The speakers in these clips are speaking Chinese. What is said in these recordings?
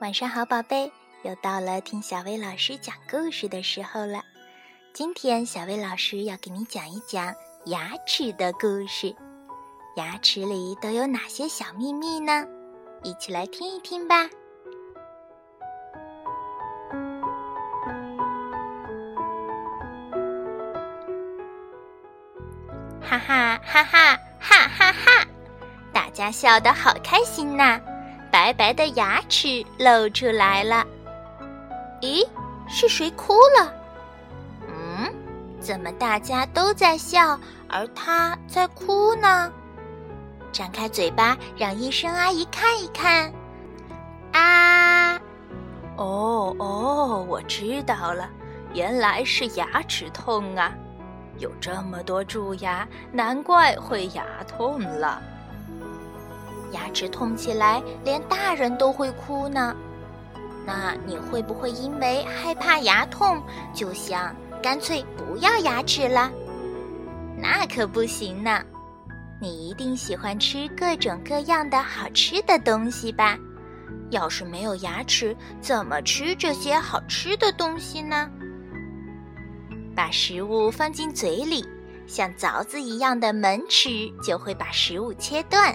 晚上好，宝贝，又到了听小薇老师讲故事的时候了。今天小薇老师要给你讲一讲牙齿的故事。牙齿里都有哪些小秘密呢？一起来听一听吧。哈哈哈哈哈哈哈！大家笑得好开心呐。白白的牙齿露出来了。咦，是谁哭了？嗯，怎么大家都在笑，而他在哭呢？张开嘴巴，让医生阿姨看一看。啊！哦哦，我知道了，原来是牙齿痛啊！有这么多蛀牙，难怪会牙痛了。牙齿痛起来，连大人都会哭呢。那你会不会因为害怕牙痛，就想干脆不要牙齿了？那可不行呢。你一定喜欢吃各种各样的好吃的东西吧？要是没有牙齿，怎么吃这些好吃的东西呢？把食物放进嘴里，像凿子一样的门齿就会把食物切断。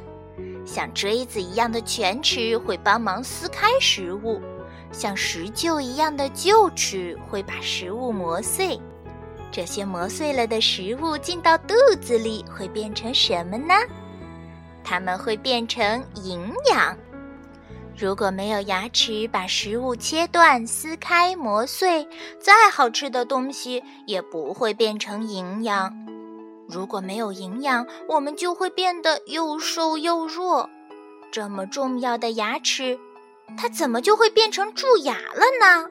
像锥子一样的犬齿会帮忙撕开食物，像石臼一样的臼齿会把食物磨碎。这些磨碎了的食物进到肚子里会变成什么呢？它们会变成营养。如果没有牙齿把食物切断、撕开、磨碎，再好吃的东西也不会变成营养。如果没有营养，我们就会变得又瘦又弱。这么重要的牙齿，它怎么就会变成蛀牙了呢？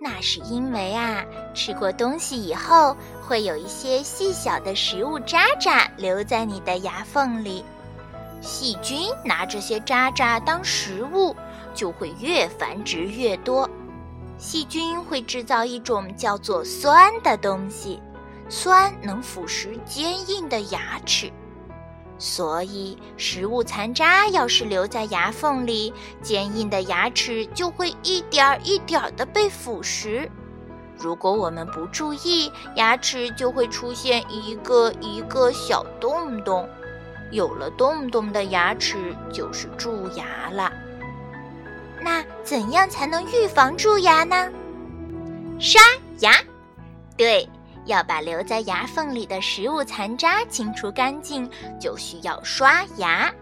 那是因为啊，吃过东西以后，会有一些细小的食物渣渣留在你的牙缝里。细菌拿这些渣渣当食物，就会越繁殖越多。细菌会制造一种叫做酸的东西。酸能腐蚀坚硬的牙齿，所以食物残渣要是留在牙缝里，坚硬的牙齿就会一点儿一点儿的被腐蚀。如果我们不注意，牙齿就会出现一个一个小洞洞。有了洞洞的牙齿就是蛀牙了。那怎样才能预防蛀牙呢？刷牙，对。要把留在牙缝里的食物残渣清除干净，就需要刷牙。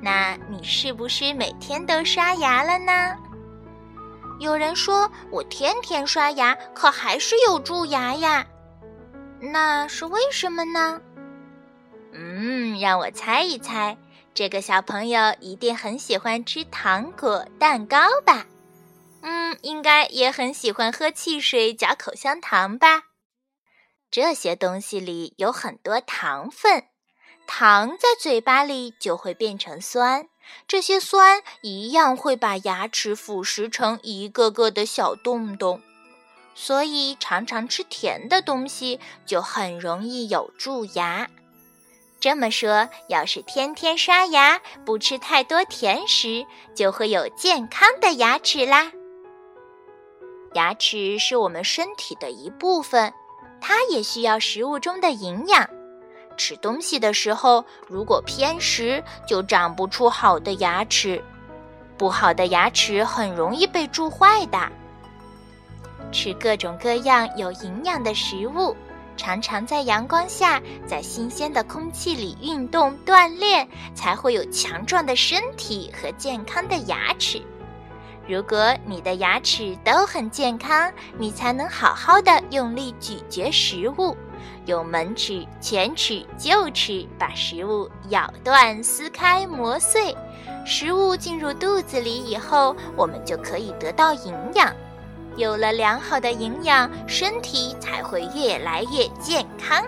那你是不是每天都刷牙了呢？有人说我天天刷牙，可还是有蛀牙呀。那是为什么呢？嗯，让我猜一猜，这个小朋友一定很喜欢吃糖果、蛋糕吧？嗯，应该也很喜欢喝汽水、嚼口香糖吧？这些东西里有很多糖分，糖在嘴巴里就会变成酸，这些酸一样会把牙齿腐蚀成一个个的小洞洞，所以常常吃甜的东西就很容易有蛀牙。这么说，要是天天刷牙，不吃太多甜食，就会有健康的牙齿啦。牙齿是我们身体的一部分。它也需要食物中的营养。吃东西的时候，如果偏食，就长不出好的牙齿。不好的牙齿很容易被蛀坏的。吃各种各样有营养的食物，常常在阳光下，在新鲜的空气里运动锻炼，才会有强壮的身体和健康的牙齿。如果你的牙齿都很健康，你才能好好的用力咀嚼食物，用门齿、犬齿、臼齿把食物咬断、撕开、磨碎。食物进入肚子里以后，我们就可以得到营养。有了良好的营养，身体才会越来越健康。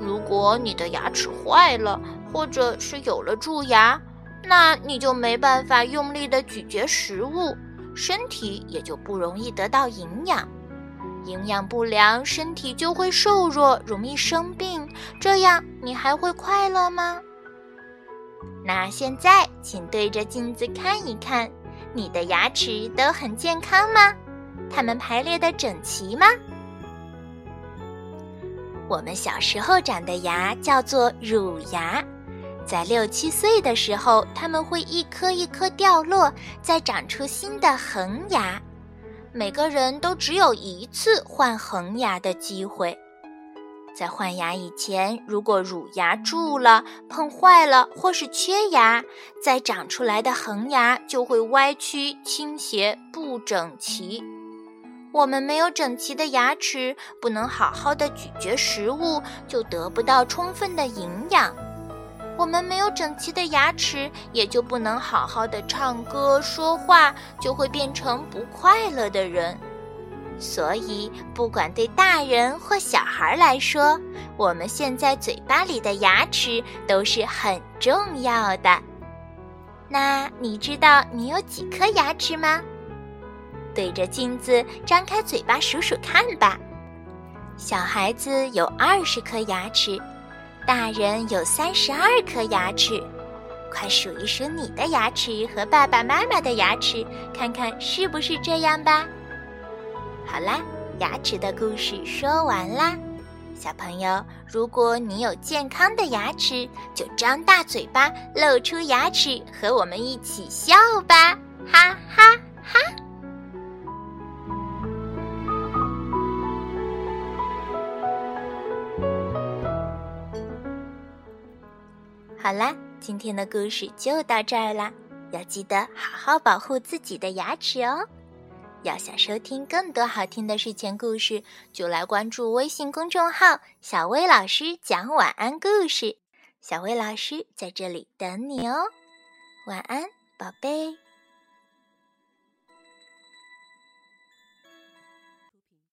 如果你的牙齿坏了，或者是有了蛀牙，那你就没办法用力的咀嚼食物，身体也就不容易得到营养。营养不良，身体就会瘦弱，容易生病。这样你还会快乐吗？那现在，请对着镜子看一看，你的牙齿都很健康吗？它们排列的整齐吗？我们小时候长的牙叫做乳牙，在六七岁的时候，它们会一颗一颗掉落，再长出新的恒牙。每个人都只有一次换恒牙的机会。在换牙以前，如果乳牙蛀了、碰坏了或是缺牙，再长出来的恒牙就会歪曲、倾斜、不整齐。我们没有整齐的牙齿，不能好好的咀嚼食物，就得不到充分的营养。我们没有整齐的牙齿，也就不能好好的唱歌说话，就会变成不快乐的人。所以，不管对大人或小孩来说，我们现在嘴巴里的牙齿都是很重要的。那你知道你有几颗牙齿吗？对着镜子，张开嘴巴数数看吧。小孩子有二十颗牙齿，大人有三十二颗牙齿。快数一数你的牙齿和爸爸妈妈的牙齿，看看是不是这样吧。好啦，牙齿的故事说完啦。小朋友，如果你有健康的牙齿，就张大嘴巴，露出牙齿，和我们一起笑吧，哈哈哈。好啦，今天的故事就到这儿啦，要记得好好保护自己的牙齿哦。要想收听更多好听的睡前故事，就来关注微信公众号“小薇老师讲晚安故事”。小薇老师在这里等你哦，晚安，宝贝。